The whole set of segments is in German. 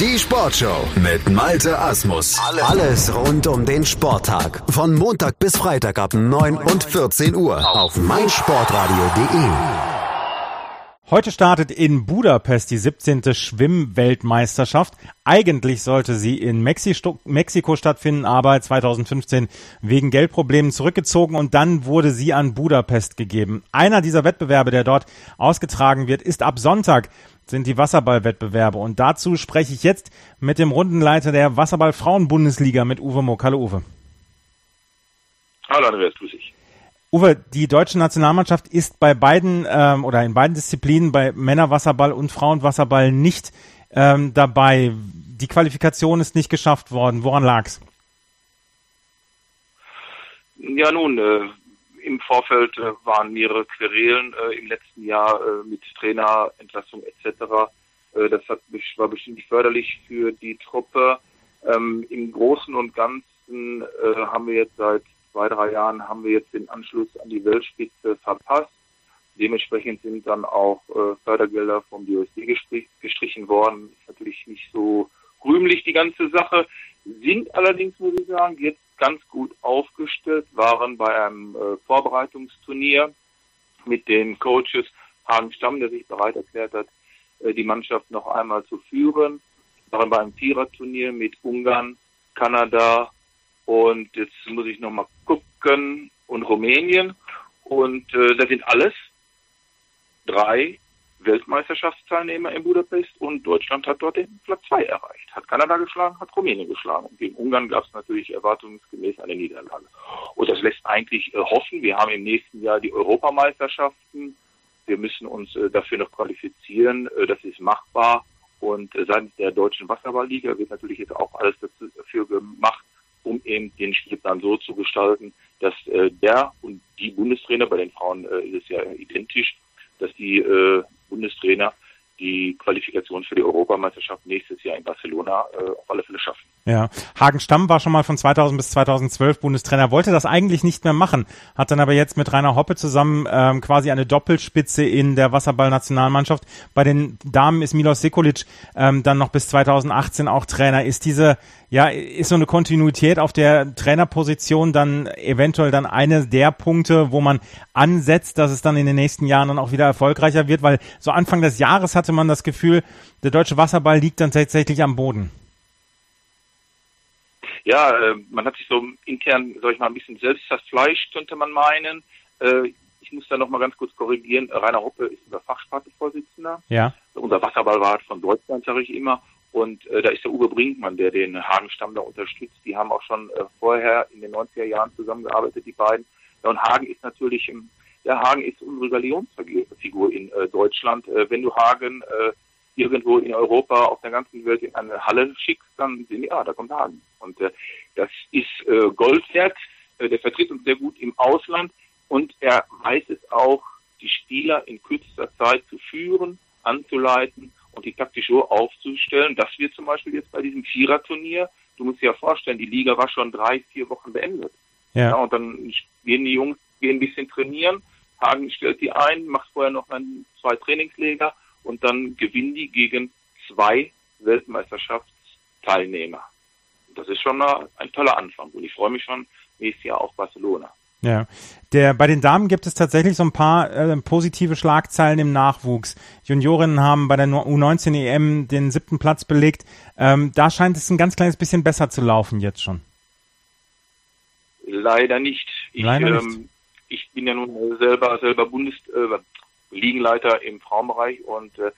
Die Sportshow mit Malte Asmus. Alles rund um den Sporttag. Von Montag bis Freitag ab 9 und 14 Uhr auf meinsportradio.de. Heute startet in Budapest die 17. Schwimmweltmeisterschaft. Eigentlich sollte sie in Mexiko, Mexiko stattfinden, aber 2015 wegen Geldproblemen zurückgezogen und dann wurde sie an Budapest gegeben. Einer dieser Wettbewerbe, der dort ausgetragen wird, ist ab Sonntag sind die Wasserballwettbewerbe. Und dazu spreche ich jetzt mit dem Rundenleiter der Wasserball-Frauen-Bundesliga mit Uwe Mock. Hallo Uwe. Hallo Andreas, grüß dich. Uwe, die deutsche Nationalmannschaft ist bei beiden ähm, oder in beiden Disziplinen, bei Männerwasserball und Frauenwasserball nicht ähm, dabei. Die Qualifikation ist nicht geschafft worden. Woran lag's? Ja, nun, äh, im Vorfeld äh, waren mehrere Querelen äh, im letzten Jahr äh, mit Trainerentlassung etc. Äh, das hat, war bestimmt nicht förderlich für die Truppe. Ähm, Im Großen und Ganzen äh, haben wir jetzt seit zwei, drei Jahren haben wir jetzt den Anschluss an die Weltspitze verpasst. Dementsprechend sind dann auch äh, Fördergelder vom DOSD gestrichen worden. Ist natürlich nicht so rühmlich die ganze Sache. Sind allerdings, muss ich sagen, jetzt ganz gut aufgestellt, waren bei einem äh, Vorbereitungsturnier mit den Coaches Hagen Stamm, der sich bereit erklärt hat, äh, die Mannschaft noch einmal zu führen. Waren bei einem Viererturnier mit Ungarn, Kanada und jetzt muss ich nochmal gucken und Rumänien. Und äh, das sind alles drei Weltmeisterschaftsteilnehmer in Budapest und Deutschland hat dort den Platz zwei erreicht. Hat Kanada geschlagen, hat Rumänien geschlagen. Und gegen Ungarn gab es natürlich erwartungsgemäß eine Niederlage. Und das lässt eigentlich äh, hoffen. Wir haben im nächsten Jahr die Europameisterschaften. Wir müssen uns äh, dafür noch qualifizieren. Äh, das ist machbar. Und äh, seitens der deutschen Wasserballliga wird natürlich jetzt auch alles dafür gemacht, um eben den Spielplan so zu gestalten, dass äh, der und die Bundestrainer, bei den Frauen äh, ist es ja identisch, dass die äh, Bundestrainer die Qualifikation für die Europameisterschaft nächstes Jahr in Barcelona äh, auf alle Fälle schaffen. Ja, Hagen Stamm war schon mal von 2000 bis 2012 Bundestrainer, wollte das eigentlich nicht mehr machen, hat dann aber jetzt mit Rainer Hoppe zusammen ähm, quasi eine Doppelspitze in der Wasserball-Nationalmannschaft. Bei den Damen ist Milos Sekulic ähm, dann noch bis 2018 auch Trainer. Ist diese, ja, ist so eine Kontinuität auf der Trainerposition dann eventuell dann eine der Punkte, wo man ansetzt, dass es dann in den nächsten Jahren dann auch wieder erfolgreicher wird, weil so Anfang des Jahres hatte man das Gefühl, der deutsche Wasserball liegt dann tatsächlich am Boden ja, äh, man hat sich so intern, sag ich mal, ein bisschen selbst verfleischt, könnte man meinen. Äh, ich muss da noch mal ganz kurz korrigieren. Rainer Hoppe ist unser Fachspartenvorsitzender. Ja. Unser Wasserballrat von Deutschland, sage ich immer. Und äh, da ist der Uwe Brinkmann, der den Hagenstamm da unterstützt. Die haben auch schon äh, vorher in den 90er Jahren zusammengearbeitet, die beiden. Ja, und Hagen ist natürlich, im, ja, Hagen ist unsere Galionsfigur in äh, Deutschland. Äh, wenn du Hagen äh, irgendwo in Europa, auf der ganzen Welt in eine Halle schickst, dann sehen die, ah, da kommt Hagen. Und äh, das ist äh, Gold wert. Äh, der vertritt uns sehr gut im Ausland und er weiß es auch, die Spieler in kürzester Zeit zu führen, anzuleiten und die taktisch so aufzustellen, dass wir zum Beispiel jetzt bei diesem Viererturnier, du musst dir ja vorstellen, die Liga war schon drei, vier Wochen beendet. Ja. ja und dann gehen die Jungs, gehen ein bisschen trainieren, Hagen stellt die ein, macht vorher noch ein, zwei Trainingsleger und dann gewinnen die gegen zwei Weltmeisterschaftsteilnehmer. Das ist schon mal ein toller Anfang und ich freue mich schon nächstes Jahr auf Barcelona. Ja, der bei den Damen gibt es tatsächlich so ein paar äh, positive Schlagzeilen im Nachwuchs. Juniorinnen haben bei der U19 EM den siebten Platz belegt. Ähm, da scheint es ein ganz kleines bisschen besser zu laufen jetzt schon. Leider nicht. Ich, Leider nicht. Ähm, ich bin ja nun selber selber Bundes äh, im Frauenbereich und äh,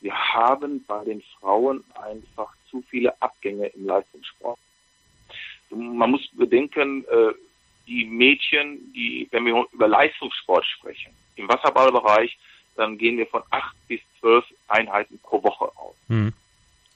wir haben bei den Frauen einfach zu viele Abgänge im Leistungssport. Man muss bedenken, äh, die Mädchen, die, wenn wir über Leistungssport sprechen, im Wasserballbereich, dann gehen wir von acht bis zwölf Einheiten pro Woche aus. Mhm.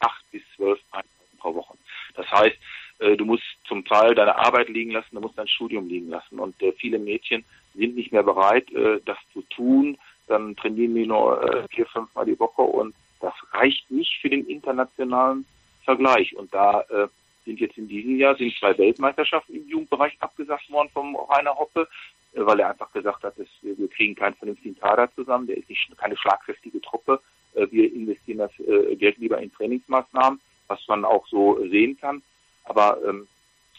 Acht bis zwölf Einheiten pro Woche. Das heißt, äh, du musst zum Teil deine Arbeit liegen lassen, du musst dein Studium liegen lassen. Und äh, viele Mädchen sind nicht mehr bereit, das zu tun, dann trainieren die nur vier, fünf Mal die Woche und das reicht nicht für den internationalen Vergleich. Und da äh, sind jetzt in diesem Jahr sind zwei Weltmeisterschaften im Jugendbereich abgesagt worden vom Rainer Hoppe, äh, weil er einfach gesagt hat, dass wir, wir kriegen keinen vernünftigen Kader zusammen, der ist nicht keine schlagkräftige Truppe. Äh, wir investieren das äh, Geld lieber in Trainingsmaßnahmen, was man auch so sehen kann. Aber ähm,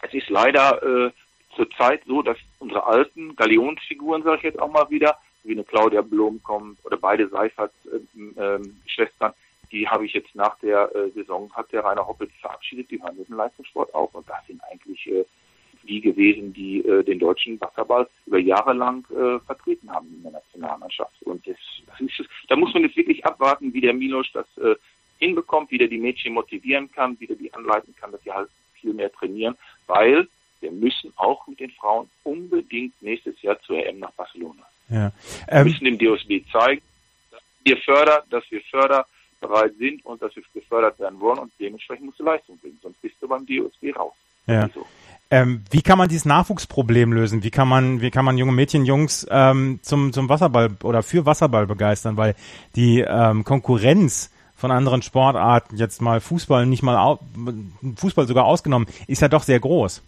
es ist leider äh, zurzeit so, dass unsere alten Galionsfiguren, sage ich jetzt auch mal wieder, wie eine Claudia Blom kommt oder beide Seifert-Schwestern, äh, äh, die habe ich jetzt nach der äh, Saison, hat der Rainer Hoppel verabschiedet, die hören mit dem Leistungssport auf. Und das sind eigentlich äh, die gewesen, die äh, den deutschen Wasserball über Jahre lang äh, vertreten haben in der Nationalmannschaft. Und das, das ist, da muss man jetzt wirklich abwarten, wie der Milos das äh, hinbekommt, wie der die Mädchen motivieren kann, wie der die anleiten kann, dass sie halt viel mehr trainieren, weil wir müssen auch mit den Frauen unbedingt nächstes Jahr zur EM nach Barcelona. Ja. Ähm, wir müssen dem DOSB zeigen, dass wir fördern, dass wir förderbereit sind und dass wir gefördert werden wollen und dementsprechend musst du Leistung bringen, sonst bist du beim DOSB raus. Ja. So. Ähm, wie kann man dieses Nachwuchsproblem lösen? Wie kann man, wie kann man junge Mädchen, Jungs ähm, zum, zum Wasserball oder für Wasserball begeistern? Weil die ähm, Konkurrenz von anderen Sportarten, jetzt mal Fußball nicht mal Fußball sogar ausgenommen, ist ja doch sehr groß.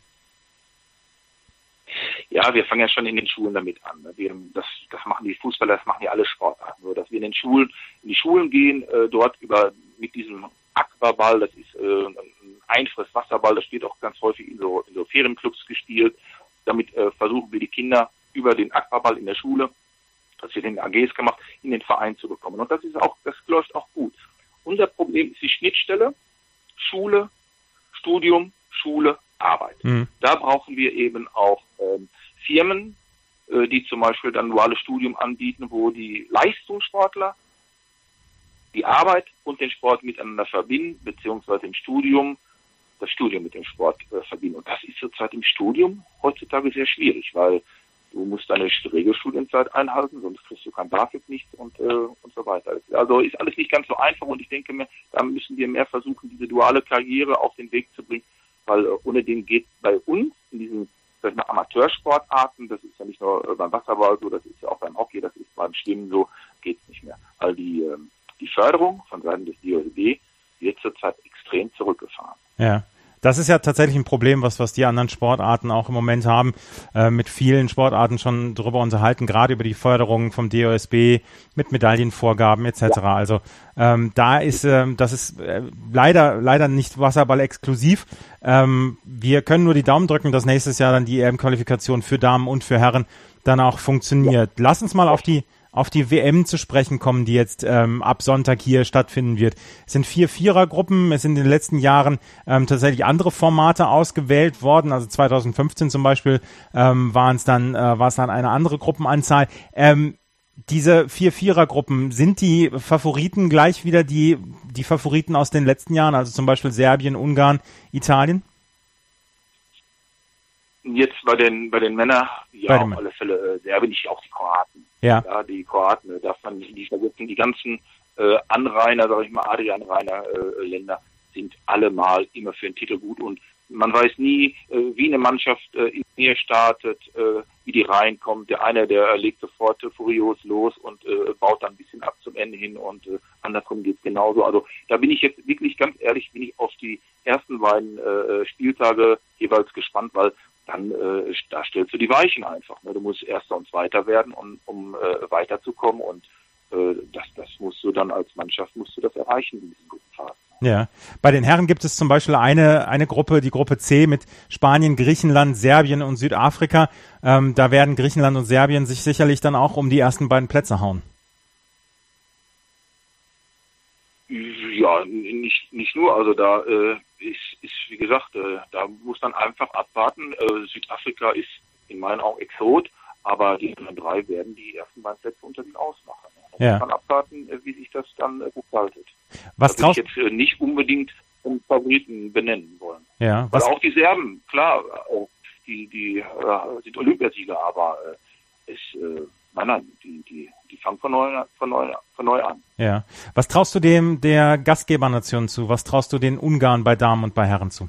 Ja, wir fangen ja schon in den Schulen damit an. Ne? Wir, das, das machen die Fußballer, das machen ja alle Sportarten. Nur, dass wir in den Schulen, in die Schulen gehen, äh, dort über mit diesem Aquaball, das ist äh, ein Einfresswasserball, das wird auch ganz häufig in so, in so Ferienclubs gespielt. Damit äh, versuchen wir die Kinder über den Aquaball in der Schule, das wird in den AGs gemacht, in den Verein zu bekommen. Und das ist auch, das läuft auch gut. Unser Problem ist die Schnittstelle Schule, Studium, Schule, Arbeit. Mhm. Da brauchen wir eben auch ähm, Firmen, äh, die zum Beispiel dann duales Studium anbieten, wo die Leistungssportler die Arbeit und den Sport miteinander verbinden, beziehungsweise im Studium das Studium mit dem Sport äh, verbinden. Und das ist zurzeit im Studium heutzutage sehr schwierig, weil du musst deine Regelstudienzeit einhalten, sonst kriegst du kein BAföG nicht und, äh, und so weiter. Also ist alles nicht ganz so einfach und ich denke mir, da müssen wir mehr versuchen, diese duale Karriere auf den Weg zu bringen, weil äh, ohne den geht bei uns in diesen sag ich mal, Amateursportarten, das ist ja nicht nur äh, beim Wasserball so, das ist ja auch beim Hockey, das ist beim Schwimmen so, geht's nicht mehr. Weil die, ähm, die Förderung von Seiten des DOSB wird zurzeit extrem zurückgefahren. Ja. Das ist ja tatsächlich ein Problem, was, was die anderen Sportarten auch im Moment haben, äh, mit vielen Sportarten schon darüber unterhalten, gerade über die Förderung vom DOSB mit Medaillenvorgaben etc. Ja. Also ähm, da ist, ähm, das ist äh, leider, leider nicht Wasserball exklusiv. Ähm, wir können nur die Daumen drücken, dass nächstes Jahr dann die EM-Qualifikation für Damen und für Herren dann auch funktioniert. Ja. Lass uns mal auf die auf die WM zu sprechen kommen, die jetzt ähm, ab Sonntag hier stattfinden wird. Es sind vier Vierergruppen. Es sind in den letzten Jahren ähm, tatsächlich andere Formate ausgewählt worden. Also 2015 zum Beispiel ähm, waren es dann, äh, war es dann eine andere Gruppenanzahl. Ähm, diese vier Vierergruppen, sind die Favoriten gleich wieder die, die Favoriten aus den letzten Jahren, also zum Beispiel Serbien, Ungarn, Italien? Jetzt bei den bei den Männern, ja, auf alle Fälle äh, Serbien, ich auch die Kroaten. Ja. ja die Kroaten, äh, darf man nicht vergessen, die ganzen äh, Anrainer, sag ich mal, Adrian-Rainer-Länder äh, sind allemal immer für den Titel gut und man weiß nie, äh, wie eine Mannschaft äh, in mir startet, äh, wie die reinkommt. Der eine, der legt sofort äh, furios los und äh, baut dann ein bisschen ab zum Ende hin und äh, andersrum geht's genauso. Also da bin ich jetzt wirklich ganz ehrlich, bin ich auf die ersten beiden äh, Spieltage jeweils gespannt, weil dann äh, da stellst du die Weichen einfach. Ne? Du musst Erster und Zweiter werden, um, um äh, weiterzukommen und äh, das, das musst du dann als Mannschaft musst du das erreichen in diesen guten Phasen. Ja, bei den Herren gibt es zum Beispiel eine, eine Gruppe, die Gruppe C mit Spanien, Griechenland, Serbien und Südafrika. Ähm, da werden Griechenland und Serbien sich sicherlich dann auch um die ersten beiden Plätze hauen. Ja, nicht, nicht nur. Also da äh, ist, ist, wie gesagt, äh, da muss man einfach abwarten. Äh, Südafrika ist in meinen Augen Exot, aber die anderen drei werden die ersten beiden Plätze unter sich ausmachen. Da ja. muss man abwarten, äh, wie sich das dann äh, gestaltet. Was traust ich jetzt äh, nicht unbedingt um Favoriten benennen wollen. Ja. Was Weil auch die Serben, klar, auch die, die sind Olympiasieger, aber ist äh, Nein, nein, die, die, die fangen von neu, von, neu, von neu an. Ja. Was traust du dem der Gastgebernation zu? Was traust du den Ungarn bei Damen und bei Herren zu?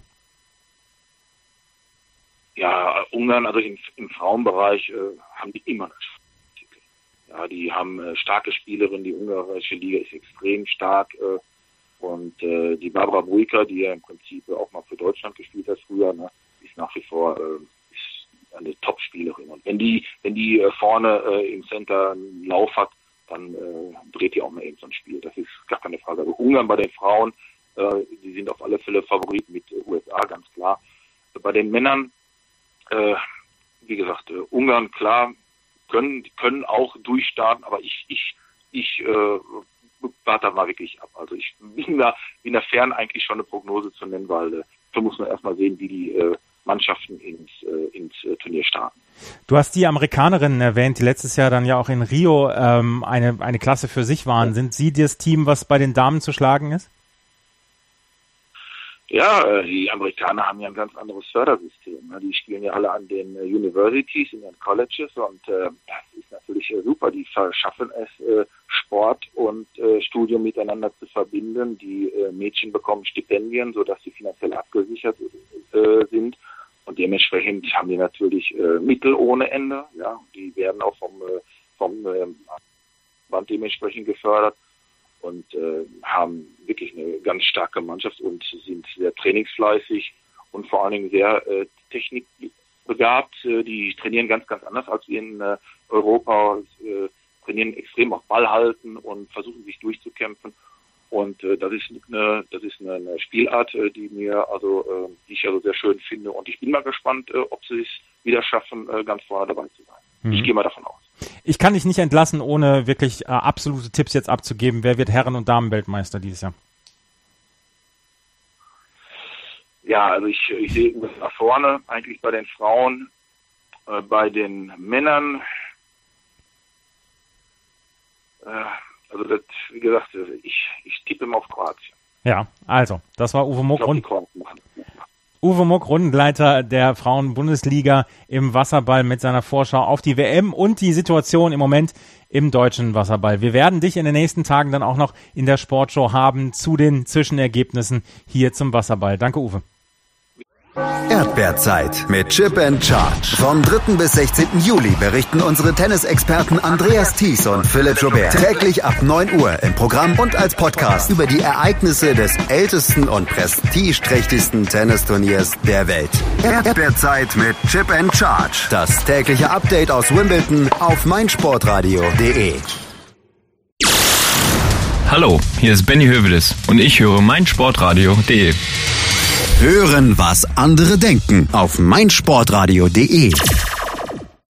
Ja, Ungarn, also im, im Frauenbereich äh, haben die immer das. Ja, die haben äh, starke Spielerinnen, die ungarische Liga ist extrem stark. Äh, und äh, die Barbara Buika, die ja im Prinzip auch mal für Deutschland gespielt hat früher, ne, ist nach wie vor äh, eine Top-Spielerin. Und wenn die, wenn die äh, vorne äh, im Center einen Lauf hat, dann äh, dreht die auch mal eben so ein Spiel. Das ist gar keine Frage. Also Ungarn bei den Frauen, äh, die sind auf alle Fälle Favorit mit USA, ganz klar. Bei den Männern, äh, wie gesagt, äh, Ungarn, klar, können, können auch durchstarten, aber ich, ich, ich äh, warte mal wirklich ab. Also ich bin da, bin da fern eigentlich schon eine Prognose zu nennen, weil äh, da muss man erstmal sehen, wie die äh, Mannschaften ins, äh, ins äh, Turnier starten. Du hast die Amerikanerinnen erwähnt, die letztes Jahr dann ja auch in Rio ähm, eine, eine Klasse für sich waren. Sind sie das Team, was bei den Damen zu schlagen ist? Ja, äh, die Amerikaner haben ja ein ganz anderes Fördersystem. Ne? Die spielen ja alle an den äh, Universities, in den Colleges und äh, das ist natürlich super. Die schaffen es, Sport und Studium miteinander zu verbinden. Die Mädchen bekommen Stipendien, sodass sie finanziell abgesichert sind. Und dementsprechend haben die natürlich Mittel ohne Ende. Ja, die werden auch vom, vom Band dementsprechend gefördert und äh, haben wirklich eine ganz starke Mannschaft und sind sehr trainingsfleißig und vor allen Dingen sehr äh, technikbegabt. Äh, die trainieren ganz, ganz anders als wir in äh, Europa, äh, trainieren extrem auf Ball halten und versuchen sich durchzukämpfen. Und äh, das ist eine, das ist eine, eine Spielart, äh, die mir also, äh, die ich also sehr schön finde. Und ich bin mal gespannt, äh, ob sie es wieder schaffen, äh, ganz vorne dabei zu sein. Mhm. Ich gehe mal davon aus. Ich kann dich nicht entlassen, ohne wirklich äh, absolute Tipps jetzt abzugeben. Wer wird Herren- und Damenweltmeister dieses Jahr? Ja, also ich, ich sehe nach vorne, eigentlich bei den Frauen, äh, bei den Männern. Äh, also das, wie gesagt, ich, ich tippe mal auf Kroatien. Ja, also, das war Uwe Muck. Uwe Muck, Rundenleiter der Frauen-Bundesliga im Wasserball mit seiner Vorschau auf die WM und die Situation im Moment im deutschen Wasserball. Wir werden dich in den nächsten Tagen dann auch noch in der Sportshow haben zu den Zwischenergebnissen hier zum Wasserball. Danke, Uwe. Erdbeerzeit mit Chip and Charge. Vom 3. bis 16. Juli berichten unsere Tennisexperten Andreas Thies und Philipp Joubert täglich ab 9 Uhr im Programm und als Podcast über die Ereignisse des ältesten und prestigeträchtigsten Tennisturniers der Welt. Erdbeerzeit mit Chip and Charge. Das tägliche Update aus Wimbledon auf meinsportradio.de. Hallo, hier ist Benny Hövedes und ich höre meinsportradio.de. Hören, was andere denken auf meinsportradio.de.